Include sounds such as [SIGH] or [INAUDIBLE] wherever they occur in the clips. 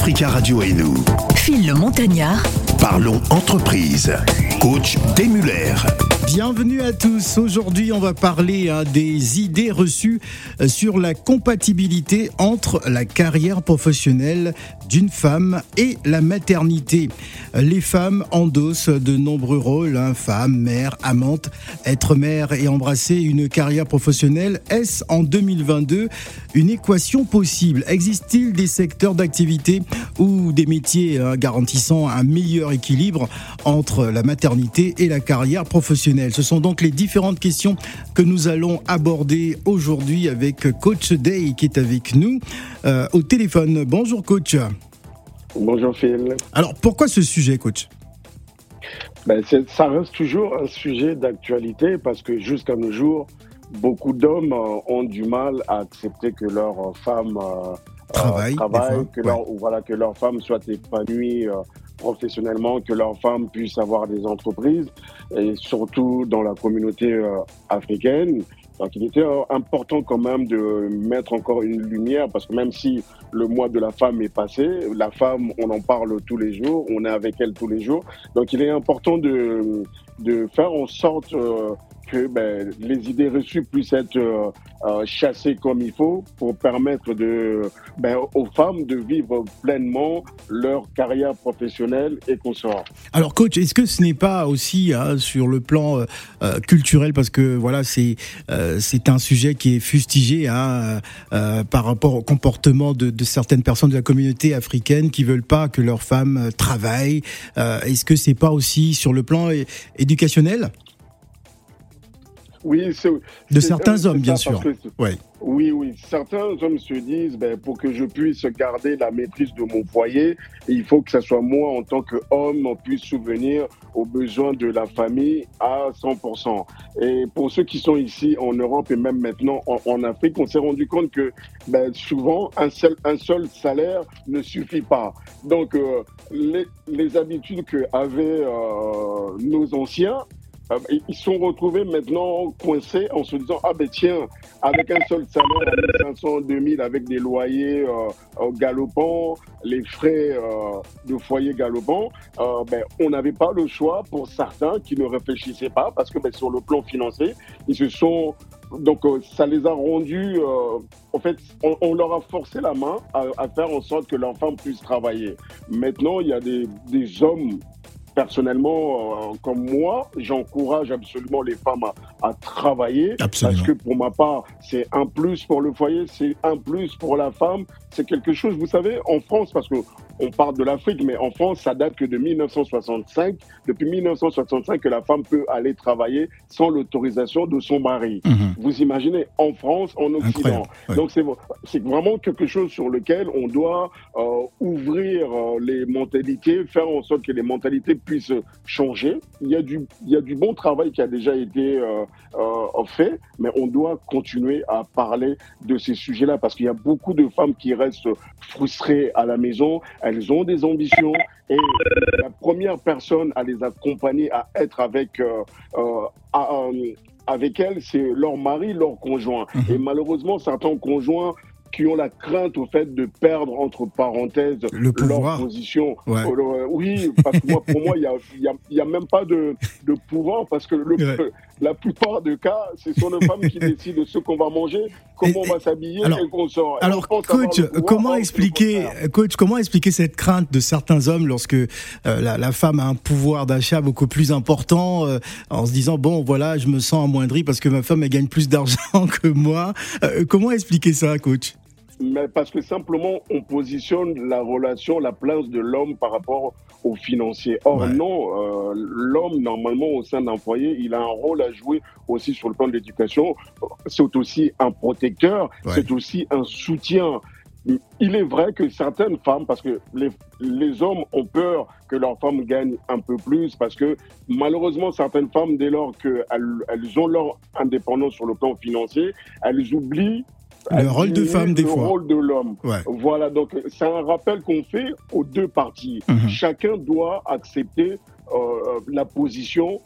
Africa Radio et nous. Phil le Montagnard. Parlons entreprise. Coach Demuller. Bienvenue à tous. Aujourd'hui, on va parler hein, des idées reçues euh, sur la compatibilité entre la carrière professionnelle d'une femme et la maternité. Les femmes endossent de nombreux rôles, hein, femme, mère, amante. Être mère et embrasser une carrière professionnelle, est-ce en 2022 une équation possible? Existe-t-il des secteurs d'activité ou des métiers hein, garantissant un meilleur équilibre entre la maternité et la carrière professionnelle Ce sont donc les différentes questions que nous allons aborder aujourd'hui avec Coach Day qui est avec nous euh, au téléphone. Bonjour coach. Bonjour Phil. Alors pourquoi ce sujet coach? Ben, Ça reste toujours un sujet d'actualité parce que jusqu'à nos jours, beaucoup d'hommes euh, ont du mal à accepter que leur femme euh, travaille, que, leur, voilà, que leur femme soit épanouie professionnellement, que leurs femmes puissent avoir des entreprises, et surtout dans la communauté euh, africaine. Donc il était euh, important quand même de mettre encore une lumière, parce que même si le mois de la femme est passé, la femme, on en parle tous les jours, on est avec elle tous les jours. Donc il est important de, de faire en sorte euh, que ben, les idées reçues puissent être euh, euh, chassées comme il faut pour permettre ben, aux femmes de vivre pleinement leur carrière professionnelle et consorts. Alors coach, est-ce que ce n'est pas aussi hein, sur le plan euh, culturel parce que voilà c'est un sujet qui est fustigé hein, par rapport au comportement de, de, certaines personnes de la communauté africaine qui veulent pas que leurs femmes travaillent. est-ce que c'est pas aussi sur le plan éducationnel? Oui, de certains hommes, bien sûr. Oui, oui. Certains hommes se disent, ben, pour que je puisse garder la maîtrise de mon foyer, il faut que ce soit moi, en tant qu'homme, puisse souvenir aux besoins de la famille à 100%. Et pour ceux qui sont ici en Europe et même maintenant en, Afrique, on s'est rendu compte que ben, souvent, un seul, un seul salaire ne suffit pas. Donc, euh, les, les, habitudes que avaient euh, nos anciens, ils sont retrouvés maintenant coincés en se disant ah ben tiens avec un seul salaire à 1500 2000 avec des loyers euh, galopants les frais euh, de foyer galopants euh, ben on n'avait pas le choix pour certains qui ne réfléchissaient pas parce que ben, sur le plan financier ils se sont donc ça les a rendus en fait on, leur a forcé la main à, faire en sorte que femme puisse travailler. Maintenant il y a des hommes personnellement, euh, comme moi, j'encourage absolument les femmes à, travailler. Parce que pour ma part, c'est un plus pour le foyer, c'est un plus pour la femme. C'est quelque chose, vous savez, en France, parce que on parle de l'Afrique, mais en France, ça date que de 1965. Depuis 1965 que la femme peut aller travailler sans l'autorisation de son mari. Mhm. Vous imaginez, en France, en Occident. Donc c'est vraiment quelque chose sur lequel on doit euh, ouvrir euh, les mentalités, faire en sorte que les mentalités puissent changer. Il y a du, il y a du bon travail qui a déjà été euh, fait, mais on doit continuer à parler de ces sujets-là parce qu'il y a beaucoup de femmes qui restent frustrées à la maison elles ont des ambitions et la première personne à les accompagner, à être avec, euh, euh, euh, avec elles, c'est leur mari, leur conjoint. Mhm. Et malheureusement, certains conjoints qui ont la crainte au fait de perdre, entre parenthèses, le leur position. oui, parce que moi, pour moi, il n'y a, y a, même pas de, de pouvoir, parce que le, la plupart des cas, ce sont les femmes qui [LAUGHS] décident de ce qu'on va manger, comment on va s'habiller et qu'on sort. Alors, coach, comment expliquer, coach, comment expliquer cette crainte de certains hommes lorsque euh, la, femme a un pouvoir d'achat beaucoup plus important, euh, en se disant bon, voilà, je me sens amoindri parce que ma femme elle gagne plus d'argent [LAUGHS] que moi. Euh, comment expliquer ça, coach? Mais parce que simplement on positionne la relation, la place de l'homme par rapport au financier. Or non, euh, l'homme normalement au sein d'un foyer, il a un rôle à jouer aussi sur le plan de l'éducation. C'est aussi un protecteur, c'est aussi un soutien. Il est vrai que certaines femmes, parce que les, les hommes ont peur que leurs femmes gagnent un peu plus, parce que malheureusement, certaines femmes, dès lors qu'elles elles ont leur indépendance sur le plan financier, elles oublient le rôle de femme, des fois. Le rôle de l'homme. Voilà, donc c'est un rappel qu'on fait aux deux parties. Mhm. Chacun doit accepter euh, la position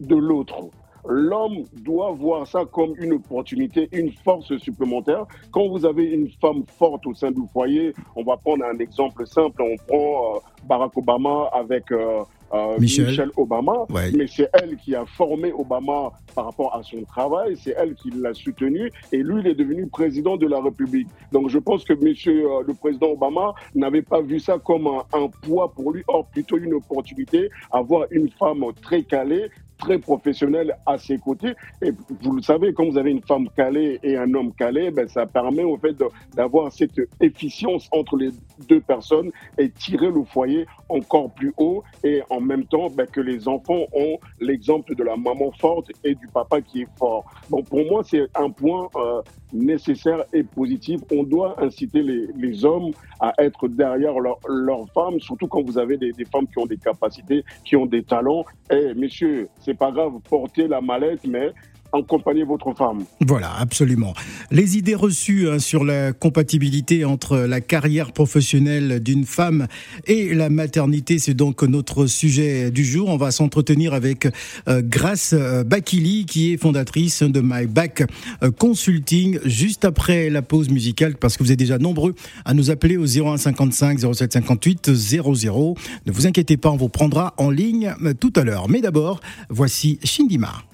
de l'autre. l'homme doit voir ça comme une opportunité, une force supplémentaire. Quand vous avez une femme forte au sein du foyer, on va prendre un exemple simple, on prend euh, Barack Obama avec euh, euh, Michelle. Obama, mais c'est elle qui a formé Obama par rapport à son travail, c'est elle qui l'a soutenu et lui, il est devenu président de la République. Donc je pense que monsieur le président Obama n'avait pas vu ça comme un, un, poids pour lui, or plutôt une opportunité, avoir une femme très calée, très professionnel à ses côtés. Et vous le savez, quand vous avez une femme calée et un homme calé, ben, ça permet au fait d'avoir cette efficience entre les deux personnes et tirer le foyer encore plus haut et en même temps ben, que les enfants ont l'exemple de la maman forte et du papa qui est fort. Bon, pour moi, c'est un point euh, nécessaire et positif. On doit inciter les, les hommes à être derrière leurs leur femmes, surtout quand vous avez des, des, femmes qui ont des capacités, qui ont des talents. Et messieurs, c'est pas grave, porter la mallette, mais accompagner votre femme. Voilà, absolument. Les idées reçues hein, sur la compatibilité entre la carrière professionnelle d'une femme et la maternité, c'est donc notre sujet du jour. On va s'entretenir avec euh, Grace euh, Bakili, qui est fondatrice de My Back euh, Consulting, juste après la pause musicale, parce que vous êtes déjà nombreux à nous appeler au 0155 0758 00. Ne vous inquiétez pas, on vous prendra en ligne tout à l'heure. Mais d'abord, voici Shindima.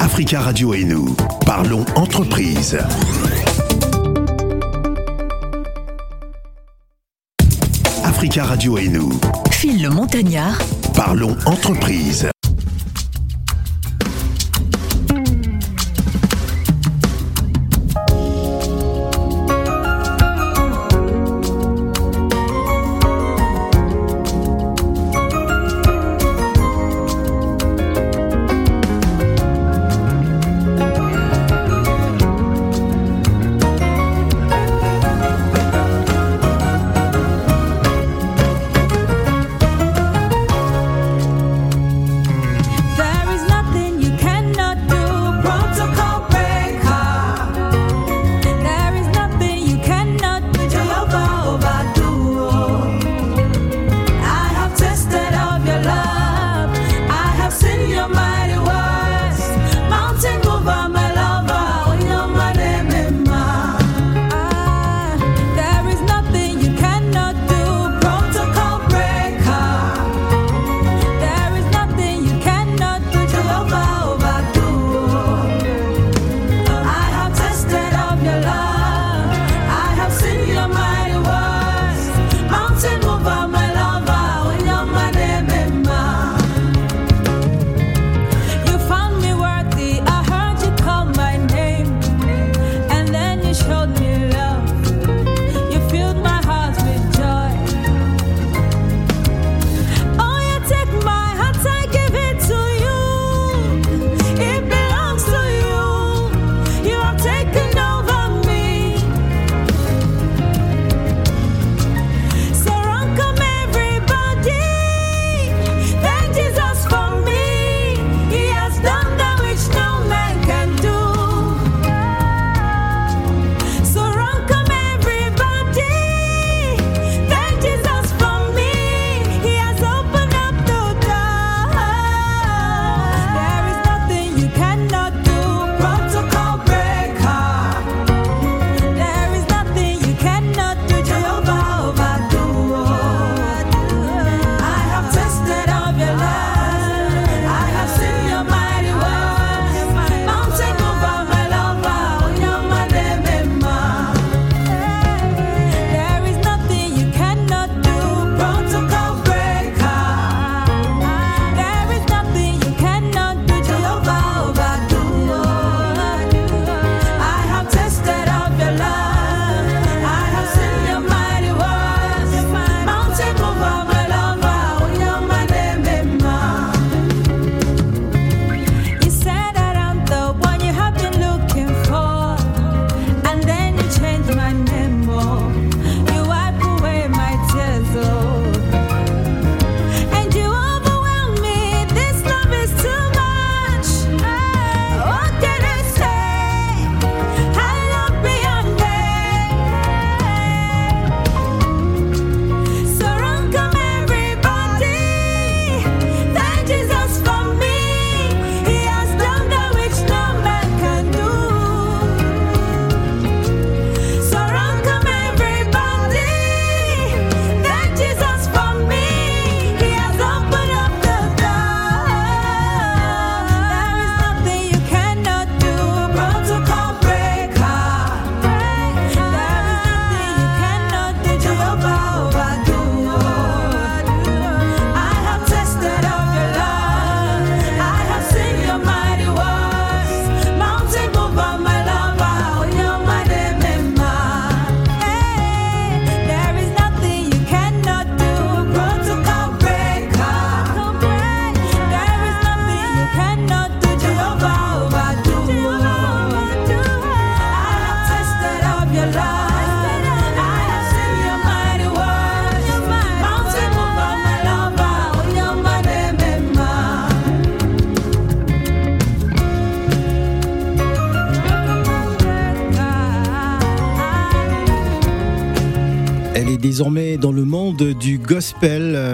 Africa Radio et nous, parlons entreprise. Africa Radio et nous. Phil le Montagnard. Parlons entreprise.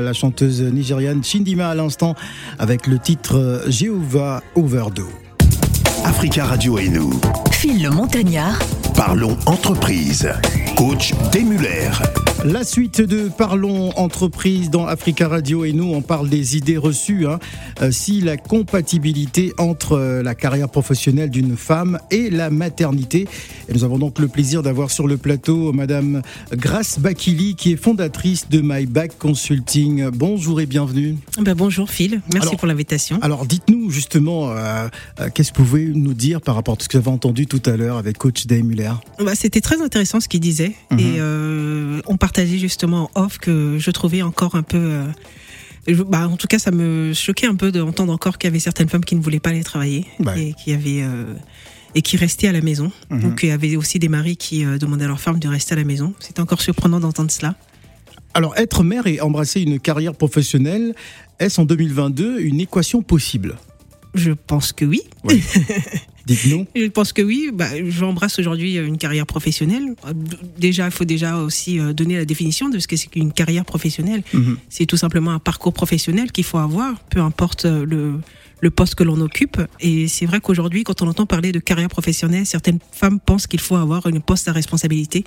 La chanteuse nigériane Chindima à l'instant avec le titre Jehovah Overdose. Africa Radio et nous. Phil le Montagnard. Parlons entreprise. Coach Demuller. La suite de Parlons entreprise dans Africa Radio et nous, on parle des idées reçues. Hein. Euh, si la compatibilité entre euh, la carrière professionnelle d'une femme et la maternité. Et nous avons donc le plaisir d'avoir sur le plateau Madame Grace Bakili, qui est fondatrice de My Back Consulting. Bonjour et bienvenue. Ben bonjour Phil, merci pour l'invitation. Alors dites-nous justement, euh, qu'est-ce que vous pouvez nous dire par rapport à ce que vous avez entendu tout à l'heure avec Coach Day Muller? Bah, C'était très intéressant ce qu'il disait. Mhm. Et on partageait justement en off que je trouvais encore un peu. Euh, bah, en tout cas, ça me choquait un peu d'entendre encore qu'il y avait certaines femmes qui ne voulaient pas aller travailler et qui avaient. Euh, et qui restaient à la maison. Mhm. Donc il y avait aussi des maris qui euh, demandaient à leurs femmes de rester à la maison. C'était encore surprenant d'entendre cela. Alors être mère et embrasser une carrière professionnelle, est-ce en 2022 une équation possible? Je pense que oui. Dites-nous. [LAUGHS] Je pense que oui. Bah, J'embrasse aujourd'hui une carrière professionnelle. Déjà, il faut déjà aussi euh, donner la définition de ce que c'est qu'une carrière professionnelle. Mhm. C'est tout simplement un parcours professionnel qu'il faut avoir, peu importe euh, le, le poste que l'on occupe. Et c'est vrai qu'aujourd'hui, quand on entend parler de carrière professionnelle, certaines femmes pensent qu'il faut avoir une poste à responsabilité.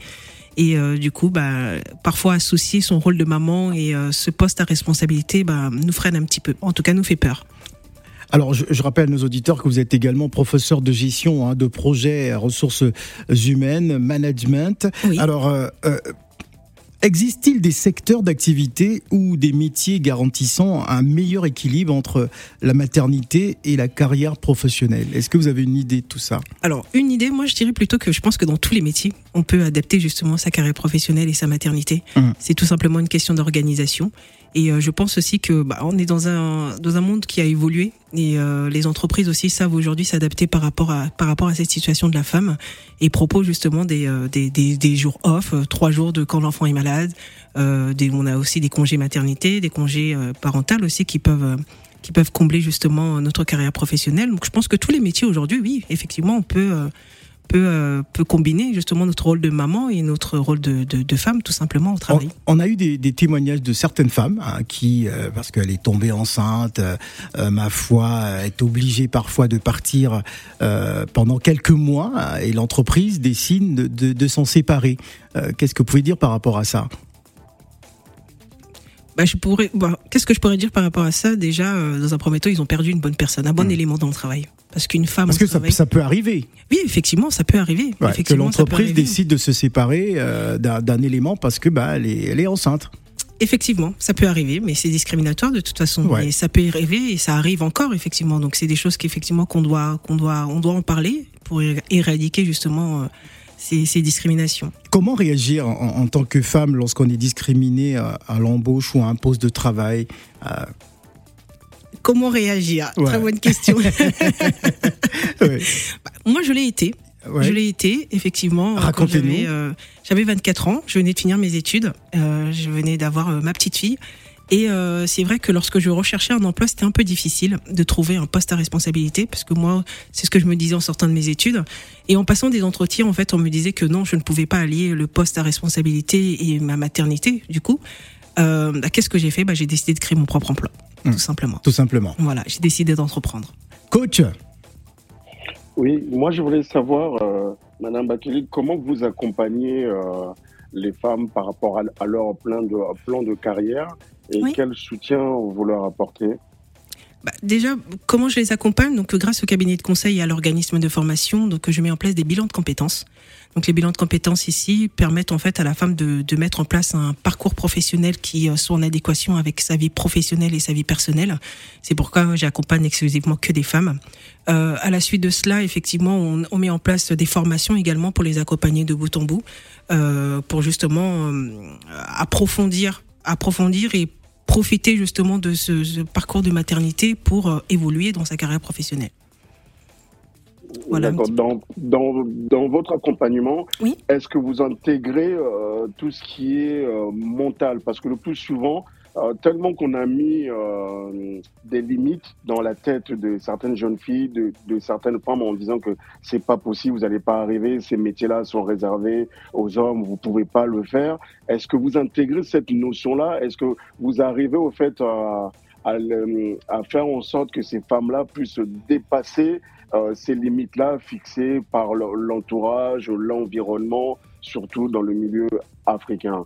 Et euh, du coup, bah, parfois associer son rôle de maman et ce poste à responsabilité bah, nous freine un petit peu. En tout cas, nous fait peur. Alors, je, rappelle à nos auditeurs que vous êtes également professeur de gestion hein, de projets ressources humaines, management. Alors, euh, euh, Existe-t-il des secteurs d'activité ou des métiers garantissant un meilleur équilibre entre la maternité et la carrière professionnelle? Est-ce que vous avez une idée de tout ça? Alors, une idée, moi je dirais plutôt que je pense que dans tous les métiers, on peut adapter justement sa carrière professionnelle et sa maternité. Mmh. C'est tout simplement une question d'organisation. Et euh, je pense aussi que bah, on est dans un dans un monde qui a évolué et euh, les entreprises aussi savent aujourd'hui s'adapter par rapport à par rapport à cette situation de la femme et proposent justement des euh, des, des, des, jours off, trois jours de quand l'enfant est malade. Des, on a aussi des congés maternité, des congés parentaux aussi qui peuvent qui peuvent combler justement notre carrière professionnelle. Donc je pense que tous les métiers aujourd'hui, oui, effectivement, on peut peut, euh, peut combiner justement notre rôle de maman et notre rôle de, de, femme tout simplement au travail. On, a eu des, des, témoignages de certaines femmes hein, qui, euh, parce qu'elle est tombée enceinte, euh, ma foi, est obligée parfois de partir pendant quelques mois et l'entreprise décide de, de, de s'en séparer. Qu'est-ce que vous pouvez dire par rapport à ça? Bah, je pourrais. Bah, qu'est-ce que je pourrais dire par rapport à ça? Déjà, dans un premier temps, ils ont perdu une bonne personne, un bon mmh. élément dans le travail. Parce qu'une femme. Parce que ça, ça, peut arriver. Oui, effectivement, ça peut arriver. que l'entreprise décide de se séparer euh, d'un élément parce que bah, elle, est, elle est enceinte. Effectivement, ça peut arriver, mais c'est discriminatoire de toute façon. Et ça peut arriver et ça arrive encore effectivement. Donc c'est des choses qu'effectivement qu'on doit qu'on doit on doit en parler pour éradiquer justement euh, ces, ces, discriminations. Comment réagir en, tant que femme lorsqu'on est discriminé à, à l'embauche ou à un poste de travail euh, Comment réagir Très bonne question. [LAUGHS] [LAUGHS] Bah, moi, je l'ai été. Je l'ai été, effectivement. Racontez-nous. J'avais 24 euh, ans, je venais de finir mes études, euh, je venais d'avoir euh, ma petite fille. Et c'est vrai que lorsque je recherchais un emploi, c'était un peu difficile de trouver un poste à responsabilité, parce que moi, c'est ce que je me disais en sortant de mes études. Et en passant des entretiens, en fait, on me disait que non, je ne pouvais pas allier le poste à responsabilité et ma maternité, du coup. Bah, qu'est-ce que j'ai fait? Bah, J'ai décidé de créer mon propre emploi. Mmh. tout simplement. Tout simplement. Voilà, j'ai décidé d'entreprendre. Coach Oui, moi je voulais savoir, euh, Madame Bakeli, comment vous accompagnez euh, les femmes par rapport à, leur plan de, plan de carrière et quel soutien vous leur apportez? Bah, déjà, comment je les accompagne? Donc, grâce au cabinet de conseil et à l'organisme de formation, donc je mets en place des bilans de compétences. Donc, les bilans de compétences ici permettent en fait à la femme de, de mettre en place un parcours professionnel qui euh, soit en adéquation avec sa vie professionnelle et sa vie personnelle. C'est pourquoi j'accompagne exclusivement que des femmes. Euh, à la suite de cela, effectivement, on, on, met en place des formations également pour les accompagner de bout en bout, euh, pour justement euh, approfondir, approfondir et profiter justement de ce, parcours de maternité pour euh, évoluer dans sa carrière professionnelle. Voilà dans, dans, dans, votre accompagnement, est-ce que vous intégrez euh, tout ce qui est euh, mental? Parce que le plus souvent, euh, tellement qu'on a mis des limites dans la tête de certaines jeunes filles, de, de certaines femmes en disant que c'est pas possible, vous n'allez pas arriver, ces métiers-là sont réservés aux hommes, vous pouvez pas le faire. Est-ce que vous intégrez cette notion-là? Est-ce que vous arrivez au fait à, à, à, faire en sorte que ces femmes-là puissent dépasser euh, ces limites-là fixées par l'entourage, l'environnement, surtout dans le milieu africain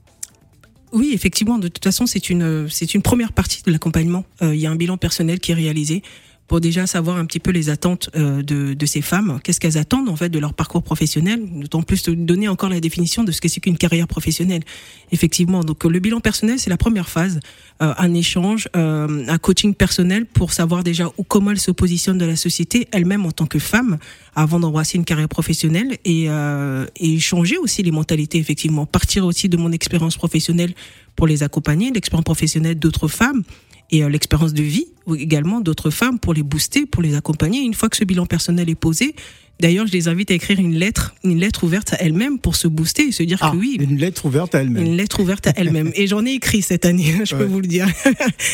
oui, effectivement. De toute façon, c'est une une première partie de l'accompagnement. Euh, il y a un bilan personnel qui est réalisé pour déjà savoir un petit peu les attentes euh, de, de ces femmes, qu'est-ce qu'elles attendent en fait de leur parcours professionnel, d'autant plus de donner encore la définition de ce que c'est qu'une carrière professionnelle. Effectivement, donc le bilan personnel c'est la première phase, euh, un échange, euh, un coaching personnel pour savoir déjà où comment elle se positionne dans la société elle-même en tant que femme avant d'embrasser une carrière professionnelle et, euh, et changer aussi les mentalités effectivement, partir aussi de mon expérience professionnelle pour les accompagner, l'expérience professionnelle d'autres femmes et euh, l'expérience de vie également d'autres femmes pour les booster, pour les accompagner. Une fois que ce bilan personnel est posé, D'ailleurs, je les invite à écrire une lettre, une lettre ouverte à elles-mêmes pour se booster et se dire ah, que oui. Une lettre ouverte à elles-mêmes. Une lettre ouverte à elles-mêmes. [LAUGHS] et j'en ai écrit cette année, [LAUGHS] je peux vous le dire. [LAUGHS]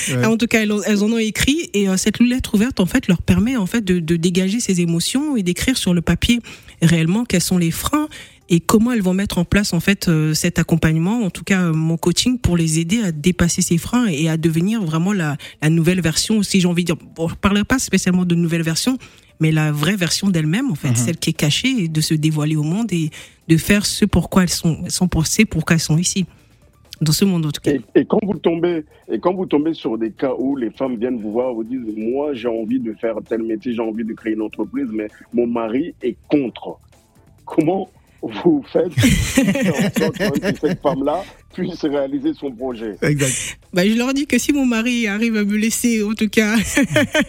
Ouais. en tout cas, elles, elles, en ont écrit et euh, cette lettre ouverte, en fait, leur permet en fait de, de dégager ces émotions et d'écrire sur le papier réellement quels sont les freins et comment elles vont mettre en place en fait euh, cet accompagnement, en tout cas euh, mon coaching pour les aider à dépasser ces freins et à devenir vraiment la, la nouvelle version, si j'ai envie de dire, bon, je parlerai pas spécialement de nouvelle version, mais la vraie version d'elles-mêmes en fait, Mhm. celle qui est cachée et de se dévoiler au monde et de faire ce pourquoi elles sont, elles sont pensées, pourquoi elles sont ici dans ce monde en tout cas. Et, et, quand vous tombez et quand vous tombez sur des cas où les femmes viennent vous voir, vous disent moi j'ai envie de faire tel métier, j'ai envie de créer une entreprise, mais mon mari est contre. Comment vous faites [LAUGHS] en sorte que cette femme-là puisse réaliser son projet. Exact. Bah, je leur dis que si mon mari arrive à me laisser, en tout cas,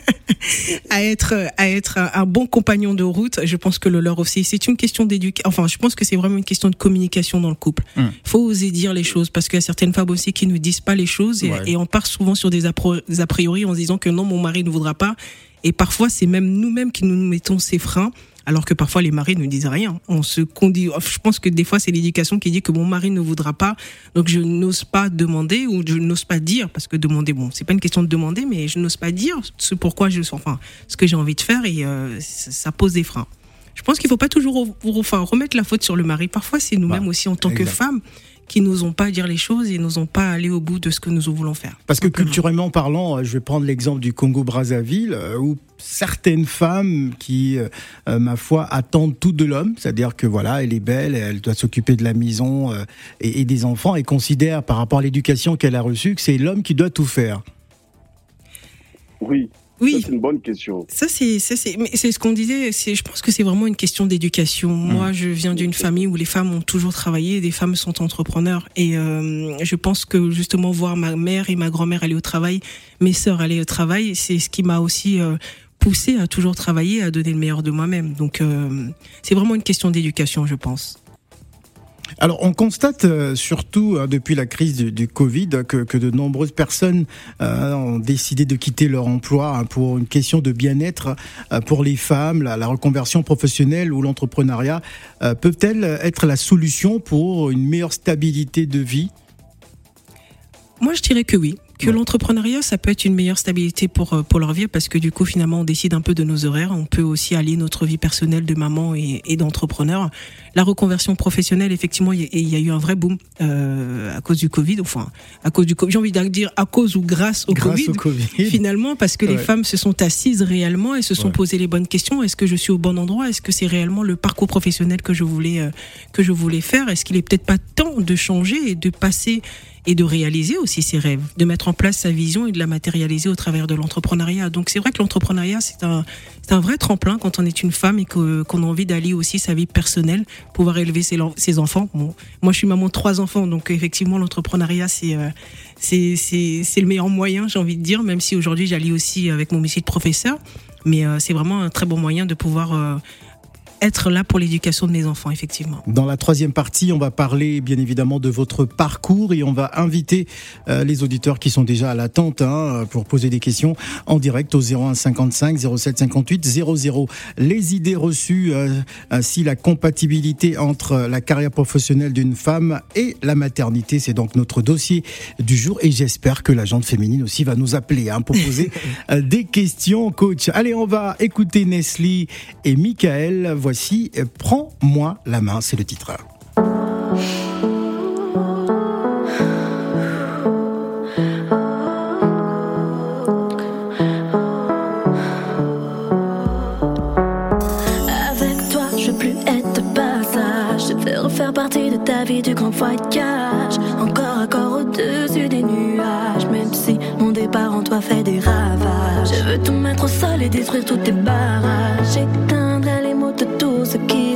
[LAUGHS] à être, à être un, un, bon compagnon de route, je pense que le leur aussi. C'est une question d'éducation. Enfin, je pense que c'est vraiment une question de communication dans le couple. Il mm. faut oser dire les choses parce qu'il y a certaines femmes aussi qui ne disent pas les choses et, ouais. et on part souvent sur des, des a priori en se disant que non, mon mari ne voudra pas. Et parfois, c'est même nous-mêmes qui nous mettons ces freins alors que parfois les maris ne disent rien. On se condit. Je pense que des fois c'est l'éducation qui dit que mon mari ne voudra pas, donc je n'ose pas demander ou je n'ose pas dire parce que demander, bon, c'est pas une question de demander, mais je n'ose pas dire ce pourquoi je, enfin, ce que j'ai envie de faire et euh, ça pose des freins. Je pense qu'il faut pas toujours, enfin, remettre la faute sur le mari. Parfois c'est nous-mêmes bah, aussi en tant exact. que femmes qui n'osons pas dire les choses et n'osons pas aller au bout de ce que nous voulons faire. Parce que culturellement parlant, je vais prendre l'exemple du Congo-Brazzaville, où certaines femmes qui, euh, ma foi, attendent tout de l'homme, c'est-à-dire que voilà, elle est belle, elle doit s'occuper de la maison euh, et, et, des enfants, et considère par rapport à l'éducation qu'elle a reçue que c'est l'homme qui doit tout faire. Oui. Oui, c'est une bonne question. Ça c'est ça c'est mais c'est ce qu'on disait. C'est je pense que c'est vraiment une question d'éducation. Mmh. Moi, je viens d'une famille où les femmes ont toujours travaillé, des femmes sont entrepreneurs et euh, je pense que justement voir ma mère et ma grand-mère aller au travail, mes sœurs aller au travail, c'est ce qui m'a aussi euh, poussé à toujours travailler, à donner le meilleur de moi-même. Donc euh, c'est vraiment une question d'éducation, je pense. Alors, on constate euh, surtout hein, depuis la crise du, Covid que, de nombreuses personnes euh, ont décidé de quitter leur emploi hein, pour une question de bien-être euh, pour les femmes, la, reconversion professionnelle ou l'entrepreneuriat. Peuvent-elles être la solution pour une meilleure stabilité de vie? Moi, je dirais que oui que ouais. l'entrepreneuriat, ça peut être une meilleure stabilité pour, euh, pour leur vie parce que du coup, finalement, on décide un peu de nos horaires. On peut aussi allier notre vie personnelle de maman et, et d'entrepreneur. La reconversion professionnelle, effectivement, il y, y, a eu un vrai boom euh, à cause du Covid. Enfin, à cause du Covid, j'ai envie de dire à cause ou grâce au, grâce COVID, au COVID, Finalement, parce que ouais. les femmes se sont assises réellement et se sont ouais. posées les bonnes questions. Est-ce que je suis au bon endroit? Est-ce que c'est réellement le parcours professionnel que je voulais, euh, que je voulais faire? Est-ce qu'il est peut-être pas temps de changer et de passer et de réaliser aussi ses rêves, de mettre en place sa vision et de la matérialiser au travers de l'entrepreneuriat. Donc c'est vrai que l'entrepreneuriat c'est un un vrai tremplin quand on est une femme et qu'on a envie d'aller aussi sa vie personnelle, pouvoir élever ses, ses enfants. Moi je suis maman de trois enfants, donc effectivement l'entrepreneuriat c'est euh, c'est le meilleur moyen, j'ai envie de dire, même si aujourd'hui j'allie aussi avec mon métier de professeur, mais euh, c'est vraiment un très bon moyen de pouvoir euh, être là pour l'éducation de mes enfants, effectivement. Dans la troisième partie, on va parler bien évidemment de votre parcours et on va inviter euh, les auditeurs qui sont déjà à l'attente hein, pour poser des questions en direct au 01 55 07 58 00. Les idées reçues, euh, ainsi la compatibilité entre la carrière professionnelle d'une femme et la maternité, c'est donc notre dossier du jour et j'espère que la gente féminine aussi va nous appeler hein, pour poser [LAUGHS] euh, des questions, coach. Allez, on va écouter Nestlé et Michael voici Prends-moi la main, c'est le titre. Avec toi, je veux plus être de passage. Veux refaire partie de ta vie du grand voyage. Encore à corps au-dessus des nuages. Même si mon départ en toi fait des ravages. Je veux tout mettre au sol et détruire tous tes barrages. the key.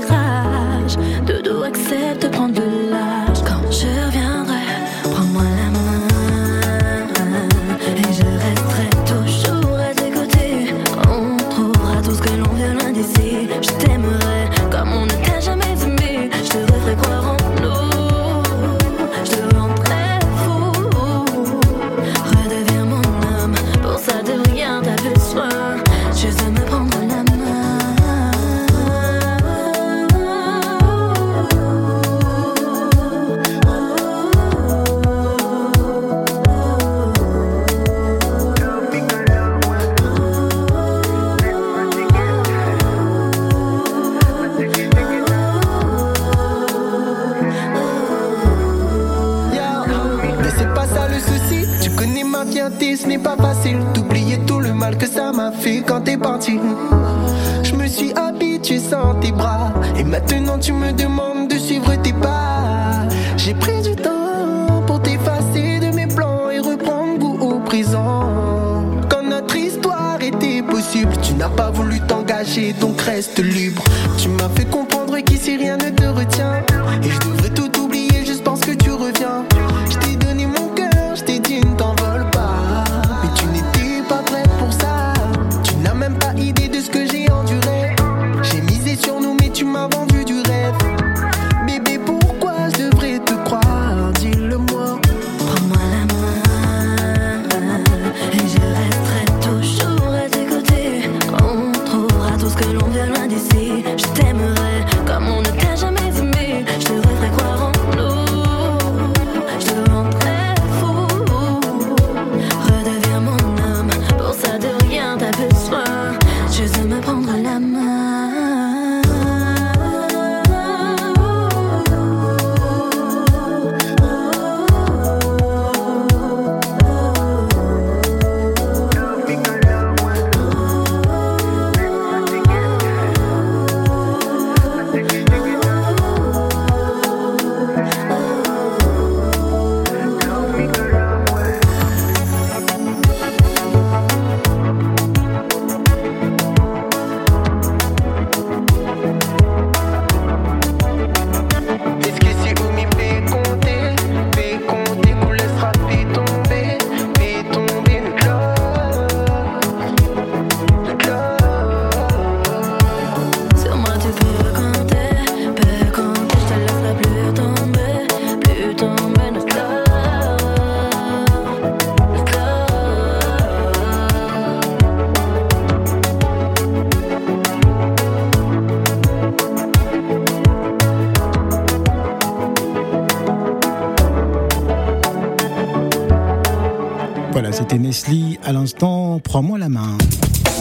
Prends-moi la main.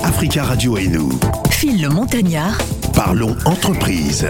Africa Radio et nous, Phil le Montagnard, parlons entreprise.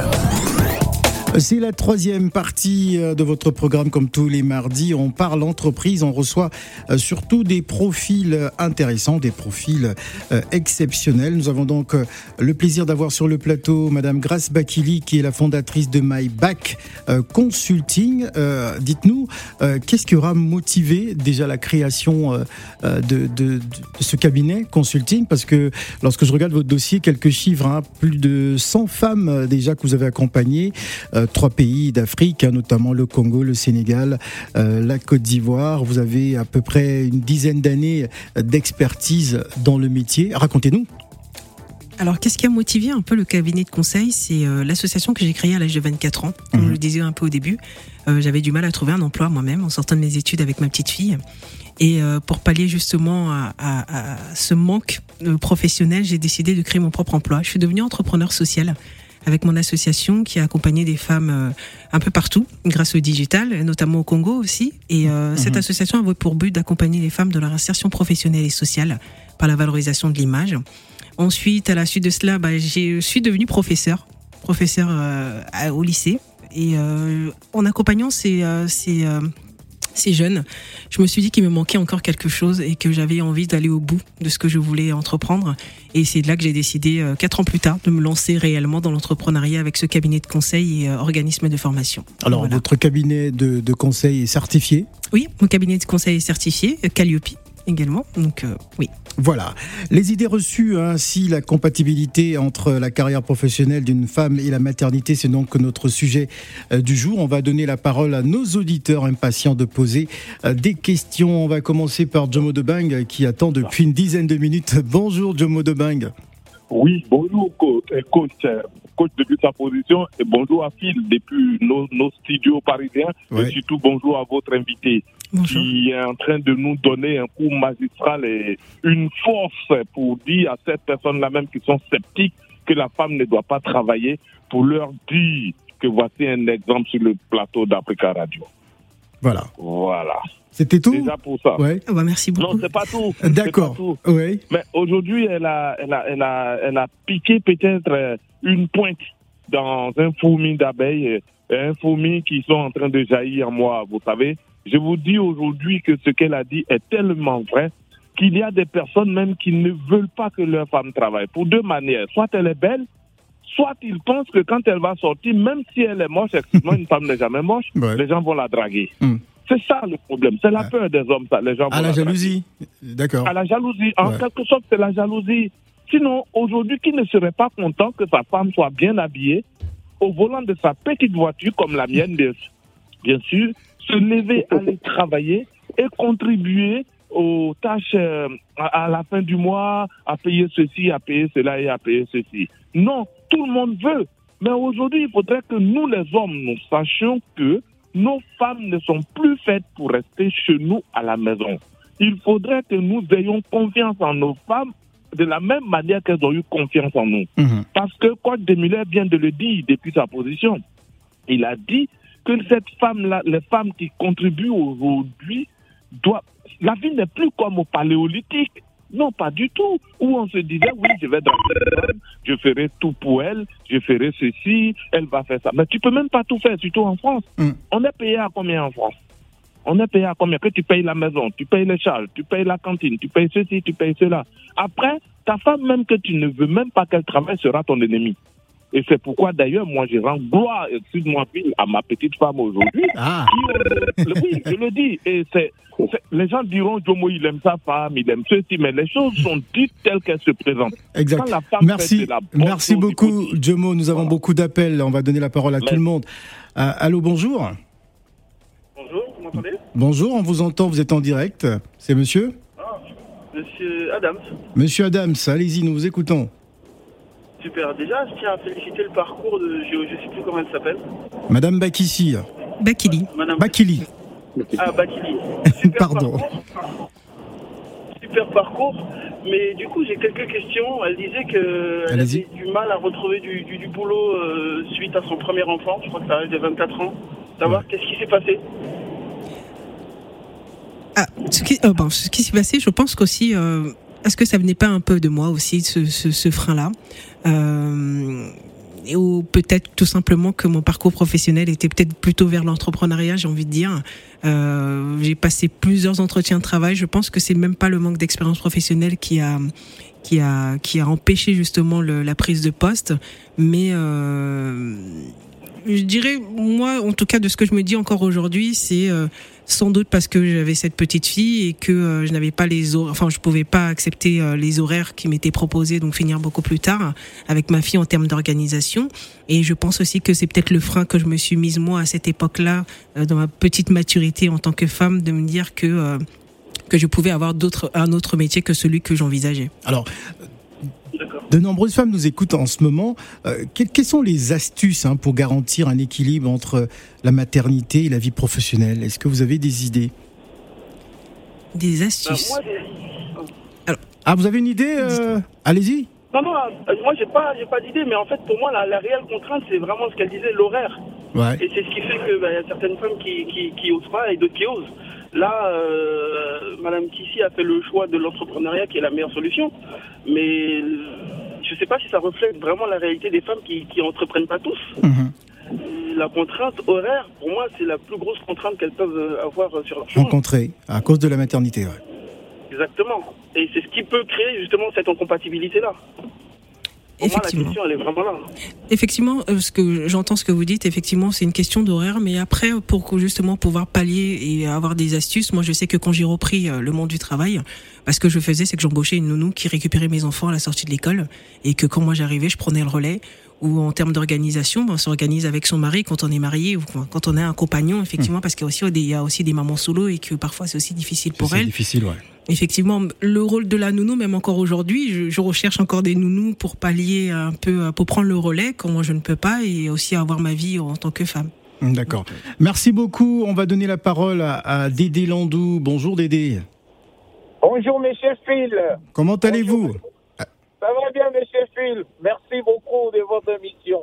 C'est la troisième partie euh, de votre programme, comme tous les mardis. On parle entreprise, on reçoit euh, surtout des profils intéressants, des profils euh, exceptionnels. Nous avons donc euh, le plaisir d'avoir sur le plateau Madame Grace Bakili, qui est la fondatrice de My Back euh, Consulting. Euh, Dites-nous, euh, qu'est-ce qui aura motivé déjà la création euh, euh, de, ce cabinet consulting? Parce que lorsque je regarde votre dossier, quelques chiffres, hein, plus de 100 femmes euh, déjà que vous avez accompagnées, euh, trois pays d'Afrique, hein, notamment le Congo, le Sénégal, euh, la Côte d'Ivoire. Vous avez à peu près une dizaine d'années d'expertise dans le métier. Racontez-nous. Alors, qu'est-ce qui a motivé un peu le cabinet de conseil? C'est euh, l'association que j'ai créée à l'âge de 24 ans. Comme Mhm. je le disais un peu au début, euh, j'avais du mal à trouver un emploi moi-même en sortant de mes études avec ma petite fille. Et euh, pour pallier justement à, à- à ce manque professionnel, j'ai décidé de créer mon propre emploi. Je suis devenue entrepreneur social avec mon association qui a accompagné des femmes euh, un peu partout grâce au digital, notamment au Congo aussi. Et euh, cette association avait pour but d'accompagner les femmes dans leur insertion professionnelle et sociale par la valorisation de l'image. Ensuite, à la suite de cela, bah, je suis devenue professeur, professeur euh, au lycée. Et euh, en accompagnant ces, ces, ces jeunes, je me suis dit qu'il me manquait encore quelque chose et que j'avais envie d'aller au bout de ce que je voulais entreprendre. Et c'est de là que j'ai décidé, euh, quatre ans plus tard, de me lancer réellement dans l'entrepreneuriat avec ce cabinet de conseil et euh, organisme de formation. Alors, Voilà. votre cabinet de, de conseil est certifié? Oui, mon cabinet de conseil est certifié, euh, Calliope également. Donc euh, oui. Voilà. Les idées reçues, ainsi la compatibilité entre la carrière professionnelle d'une femme et la maternité, c'est donc notre sujet euh, du jour. On va donner la parole à nos auditeurs impatients de poser euh, des questions. On va commencer par Jomo Debang qui attend depuis une dizaine de minutes. Bonjour Jomo Debang. Oui, bonjour coach, coach, coach depuis sa position et bonjour à Phil depuis nos, nos studios parisiens Ouais. et surtout bonjour à votre invité Bonjour. qui est en train de nous donner un coup magistral et une force pour dire à ces personnes-là même qui sont sceptiques que la femme ne doit pas travailler pour leur dire que voici un exemple sur le plateau d'Africa Radio. Voilà. Voilà. C'était tout? Déjà pour ça. Ouais. Ah bah, merci beaucoup. Non, c'est pas tout. [LAUGHS] D'accord. Ouais. Mais aujourd'hui, elle a, elle, a, elle, a, elle a piqué peut-être euh, une pointe dans un fourmi d'abeilles, euh, un fourmi qui sont en train de jaillir en moi, vous savez. Je vous dis aujourd'hui que ce qu'elle a dit est tellement vrai qu'il y a des personnes même qui ne veulent pas que leur femme travaille. Pour deux manières. Soit elle est belle, soit ils pensent que quand elle va sortir, même si elle est moche, excuse-moi, une femme n'est jamais moche, [LAUGHS] Ouais. les gens vont la draguer. Hmm. C'est ça le problème. C'est la peur des hommes, ça. Les gens À vont la jalousie. D'accord. À la jalousie. En Ouais. quelque sorte, c'est la jalousie. Sinon, aujourd'hui, qui ne serait pas content que sa femme soit bien habillée au volant de sa petite voiture, comme la mienne, bien sûr, se lever, [LAUGHS] aller travailler et contribuer aux tâches euh, à, à la fin du mois, à payer ceci, à payer cela et à payer ceci. Non, tout le monde veut. Mais aujourd'hui, il faudrait que nous, les hommes, nous sachions que nos femmes ne sont plus faites pour rester chez nous à la maison. Il faudrait que nous ayons confiance en nos femmes de la même manière qu'elles ont eu confiance en nous. Mhm. Parce que Coach de Muller vient de le dire depuis sa position. Il a dit que cette femme-là, les femmes qui contribuent aujourd'hui, doivent. La vie n'est plus comme au paléolithique. Non, pas du tout. Où on se disait, oui, je vais draguer une femme, je ferai tout pour elle, je ferai ceci, elle va faire ça. Mais tu peux même pas tout faire, surtout en France. Mm. On est payé à combien en France? On est payé à combien? Que tu payes la maison, tu payes les charges, tu payes la cantine, tu payes ceci, tu payes cela. Après, ta femme, même que tu ne veux même pas qu'elle travaille, sera ton ennemi. Et c'est pourquoi d'ailleurs, moi, je rends gloire, excuse-moi, Phil, à ma petite femme aujourd'hui. Ah. euh, oui, je le dis. Et c'est, les gens diront, Jomo, il aime sa femme, il aime ceci, mais les choses sont dites telles qu'elles se présentent. Exact. Quand la femme fait Merci, de la bonne merci beaucoup. Jomo. Nous avons Voilà. beaucoup d'appels. On va donner la parole à tout le monde. Euh, allô, bonjour. Bonjour, vous m'entendez? Bonjour, on vous entend. Vous êtes en direct. C'est monsieur? Monsieur Adams. Monsieur Adams, allez-y, nous vous écoutons. Super. Déjà, je tiens à féliciter le parcours de. Je, je sais plus comment elle s'appelle. Madame Bakissi. Bakili. Madame. Bakili. Ah, Bakili. [LAUGHS] Super Pardon. parcours. Super parcours. Mais du coup, j'ai quelques questions. Elle disait qu'elle avait du mal à retrouver du, du, du boulot euh, suite à son premier enfant. Je crois que ça arrive de 24 ans. Savoir qu'est-ce qui s'est passé. Ah, ce qui, euh, bon, ce qui s'est passé, je pense qu'aussi, euh, est-ce que ça venait pas un peu de moi aussi, ce, ce, ce frein-là? euh, Ou peut-être tout simplement que mon parcours professionnel était peut-être plutôt vers l'entrepreneuriat, j'ai envie de dire. Euh, j'ai passé plusieurs entretiens de travail. Je pense que c'est même pas le manque d'expérience professionnelle qui a qui a qui a empêché justement le, la prise de poste, mais euh, je dirais moi, en tout cas de ce que je me dis encore aujourd'hui, c'est euh, sans doute parce que j'avais cette petite fille et que euh, je n'avais pas les horaires, enfin je pouvais pas accepter euh, les horaires qui m'étaient proposés, donc finir beaucoup plus tard avec ma fille en termes d'organisation. Et je pense aussi que c'est peut-être le frein que je me suis mise moi à cette époque-là, euh, dans ma petite maturité en tant que femme, de me dire que que je pouvais avoir d'autres un autre métier que celui que j'envisageais. Alors. De nombreuses femmes nous écoutent en ce moment. Euh, quelles, quelles sont les astuces hein, pour garantir un équilibre entre la maternité et la vie professionnelle? Est-ce que vous avez des idées? Des Ben, astuces. moi, j'ai- Ah, vous avez une idée euh, Allez-y. non, non, euh, moi, j'ai pas, j'ai pas d'idée, mais en fait, pour moi, la, la réelle contrainte, c'est vraiment ce qu'elle disait, l'horaire. Ouais. Et c'est ce qui fait qu'il y a certaines femmes qui, qui, qui osent pas et d'autres qui osent. Là, euh, Madame Kissy a fait le choix de l'entrepreneuriat qui est la meilleure solution. Mais je ne sais pas si ça reflète vraiment la réalité des femmes qui qui entreprennent pas tous. Mhm. La contrainte horaire, pour moi, c'est la plus grosse contrainte qu'elles peuvent euh, avoir euh, sur leur chemin. Rencontré à cause de la maternité. ouais. Exactement. Et c'est ce qui peut créer justement cette incompatibilité-là. Pour moi, la Effectivement. question, elle est vraiment là. Effectivement, euh, ce que j'entends ce que vous dites, effectivement, c'est une question d'horaire, mais après, pour justement pouvoir pallier et avoir des astuces, moi, je sais que quand j'ai repris euh, le monde du travail, parce que je faisais, c'est que j'embauchais une nounou qui récupérait mes enfants à la sortie de l'école, et que quand moi j'arrivais, je prenais le relais. Ou en termes d'organisation, ben, on s'organise avec son mari quand on est marié ou quand on a un compagnon, effectivement, parce qu'il y a aussi des, il y a aussi des mamans solo et que parfois c'est aussi difficile pour C'est elles. difficile, ouais. Effectivement, le rôle de la nounou, même encore aujourd'hui, je, je recherche encore des nounous pour pallier un peu, pour prendre le relais quand moi je ne peux pas et aussi avoir ma vie en tant que femme. D'accord. Merci beaucoup. On va donner la parole à, à Dédé Landou. Bonjour Dédé. Bonjour, monsieur Phil. Comment allez-vous? Ça va bien, monsieur Phil. Merci beaucoup de votre émission.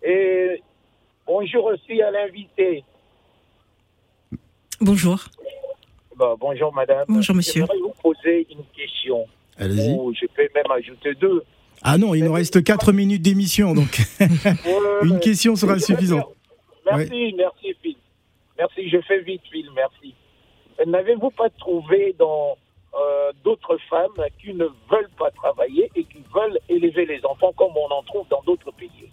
Et bonjour aussi à l'invité. Bonjour. Bah, bonjour, madame. Bonjour, monsieur. J'aimerais vous poser une question. Allez-y. Ou je peux même ajouter deux. Ah non, il nous reste 4 minutes d'émission, donc [LAUGHS] [LAUGHS] une question sera suffisante. Merci, merci, Phil. Merci, je fais vite, Phil, merci. N'avez-vous pas trouvé dans euh, d'autres femmes qui ne veulent pas travailler et qui veulent élever les enfants comme on en trouve dans d'autres pays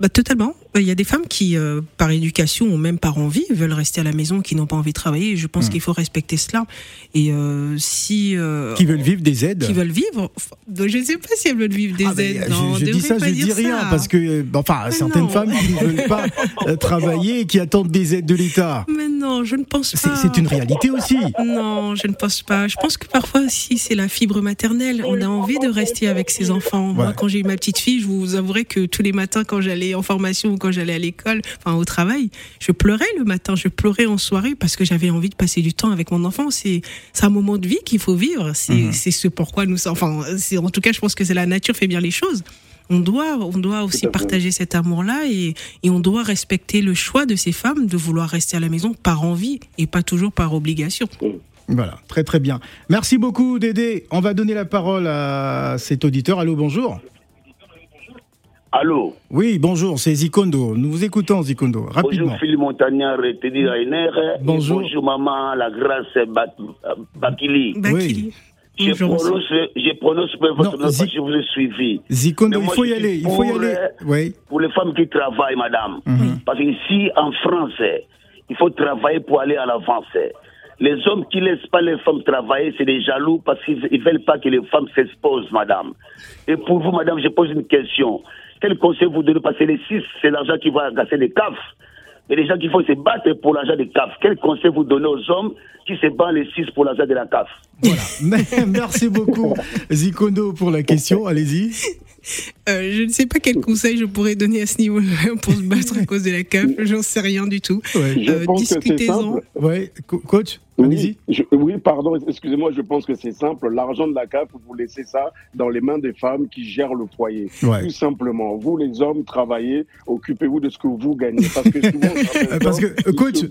Bah, totalement. Il y a des femmes qui, euh, par éducation ou même par envie, veulent rester à la maison, qui n'ont pas envie de travailler. Je pense Hmm. qu'il faut respecter cela. Et euh, si euh, Qui veulent vivre des aides qui veulent vivre, je ne sais pas si elles veulent vivre des Ah, aides. je- Non, on je, dis ça, je dire dis rien, ça. parce que, euh, enfin, Mais certaines non. femmes qui ne veulent pas euh, [LAUGHS] travailler et qui attendent des aides de l'État. Mais non, je ne pense pas. c'est une réalité aussi. Non, je ne pense pas. Je pense que parfois aussi c'est la fibre maternelle. On a envie de rester avec ses enfants. Moi, quand j'ai eu ma petite fille, je vous avouerai que tous les matins, quand j'allais en formation ou quand j'allais à l'école, enfin au travail, je pleurais le matin, je pleurais en soirée parce que j'avais envie de passer du temps avec mon enfant. C'est un moment de vie qu'il faut vivre. C'est c'est ce pourquoi nous sommes. Enfin, c'est en tout cas, je pense que c'est la nature fait bien les choses. On doit, on doit aussi partager cet amour-là et, et on doit respecter le choix de ces femmes de vouloir rester à la maison par envie et pas toujours par obligation. Voilà, très très bien. Merci beaucoup Dédé. On va donner la parole à cet auditeur. Allô, bonjour. Allô Oui, bonjour, c'est Zikondo. Nous vous écoutons, Zikondo. Rapidement. Bonjour Philippe Montagnard et Teddy Rainer. Et Bonjour. bonjour maman, la grâce Bat- Bakili. Bakili. Je Bonjour, monsieur. prononce, je prononce pas votre nom parce que je vous ai suivi. Zikondo, il faut y je aller. Il faut y aller. Oui. Pour les femmes qui travaillent, madame. Mhm. Parce qu'ici, en France, il faut travailler pour aller à l'avance. Les hommes qui laissent pas les femmes travailler, c'est des jaloux parce qu'ils ne veulent pas que les femmes s'exposent, madame. Et pour vous, madame, je pose une question. Quel conseil vous donnez? Parce que les six, c'est l'argent qui va gasser les CAF. Et les gens qui font se battre pour l'argent des CAF. Quel conseil vous donnez aux hommes qui se battent les six pour l'argent de la CAF? Mais- [LAUGHS] Merci beaucoup, Zikondo, pour la question. Allez-y. Euh, je ne sais pas quel conseil je pourrais donner à ce niveau [LAUGHS] pour se battre à [LAUGHS] cause de la CAF. J'en sais rien du tout. Ouais. Je Euh, pense discutez-en. Ouais, co- coach, allez-y. Oui, je- oui, pardon, excusez-moi, je pense que c'est simple. L'argent de la CAF, vous laissez ça dans les mains des femmes qui gèrent le foyer. Ouais. Tout simplement. Vous, les hommes, travaillez, occupez-vous de ce que vous gagnez. Parce que souvent, [LAUGHS] Euh, Parce que, hommes, coach, se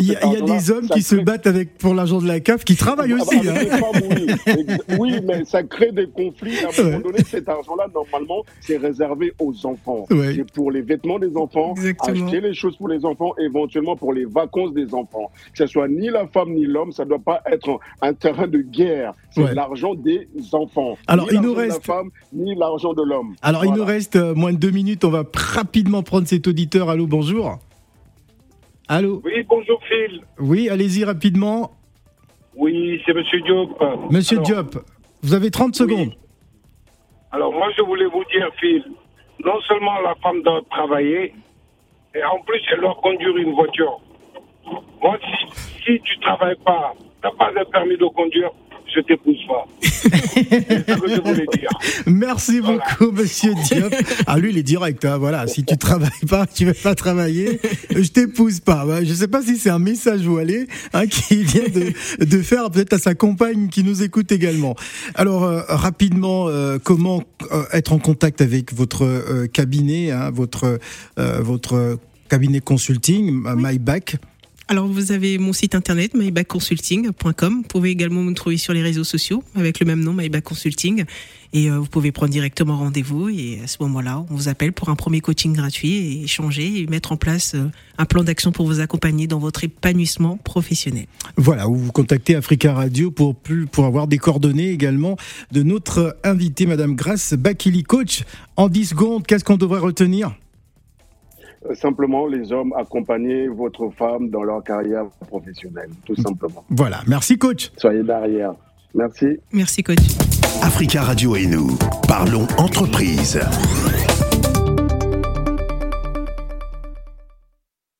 il y, y a des hommes Ça qui se crée- battent avec pour l'argent de la CAF, qui travaillent Ah, aussi. avec hein. femmes, oui. Ex- oui, mais ça crée des conflits. À un moment Ouais. donné, cet argent-là, normalement, c'est réservé aux enfants. Ouais. C'est pour les vêtements des enfants, Exactement. acheter les choses pour les enfants, éventuellement pour les vacances des enfants. Que ce soit ni la femme ni l'homme, ça ne doit pas être un terrain de guerre. C'est Ouais. l'argent des enfants. Alors, ni il nous l'argent de reste- la femme, ni l'argent de l'homme. Alors, il nous reste euh, moins de deux minutes. On va rapidement prendre cet auditeur. Allô, bonjour. Allô Oui, bonjour Phil. Oui, allez-y rapidement. Oui, c'est Monsieur Diop. Monsieur Alors, Diop, vous avez 30 secondes. Alors moi, je voulais vous dire, Phil, non seulement la femme doit travailler, et en plus, elle doit conduire une voiture. Moi, si, si tu travailles pas t'as pas de permis de conduire, je t'épouse pas. [LAUGHS] C'est ce que je voulais dire. Merci beaucoup, monsieur Diop. Ah, lui, il est direct. hein, Voilà, si tu travailles pas, tu vas pas travailler, je t'épouse pas. Je sais pas si c'est un message voilé hein, qu'il vient de, de faire peut-être à sa compagne qui nous écoute également. Alors, euh, rapidement, euh, comment euh, être en contact avec votre euh, cabinet, hein, votre, euh, votre cabinet consulting, MyBack Alors, vous avez mon site internet, mybackconsulting.com. Vous pouvez également me trouver sur les réseaux sociaux avec le même nom, MyBack Consulting. Et euh, vous pouvez prendre directement rendez-vous. Et à ce moment-là, on vous appelle pour un premier coaching gratuit et échanger et mettre en place euh, un plan d'action pour vous accompagner dans votre épanouissement professionnel. Voilà, ou vous contactez Africa Radio pour, pour avoir des coordonnées également de notre invitée, Madame Grace Bakili. Coach, en 10 secondes, qu'est-ce qu'on devrait retenir? Simplement, les hommes, accompagnez votre femme dans leur carrière professionnelle, tout simplement. Voilà, merci coach. Soyez derrière. Merci. Merci, coach. Africa Radio et nous, parlons entreprise.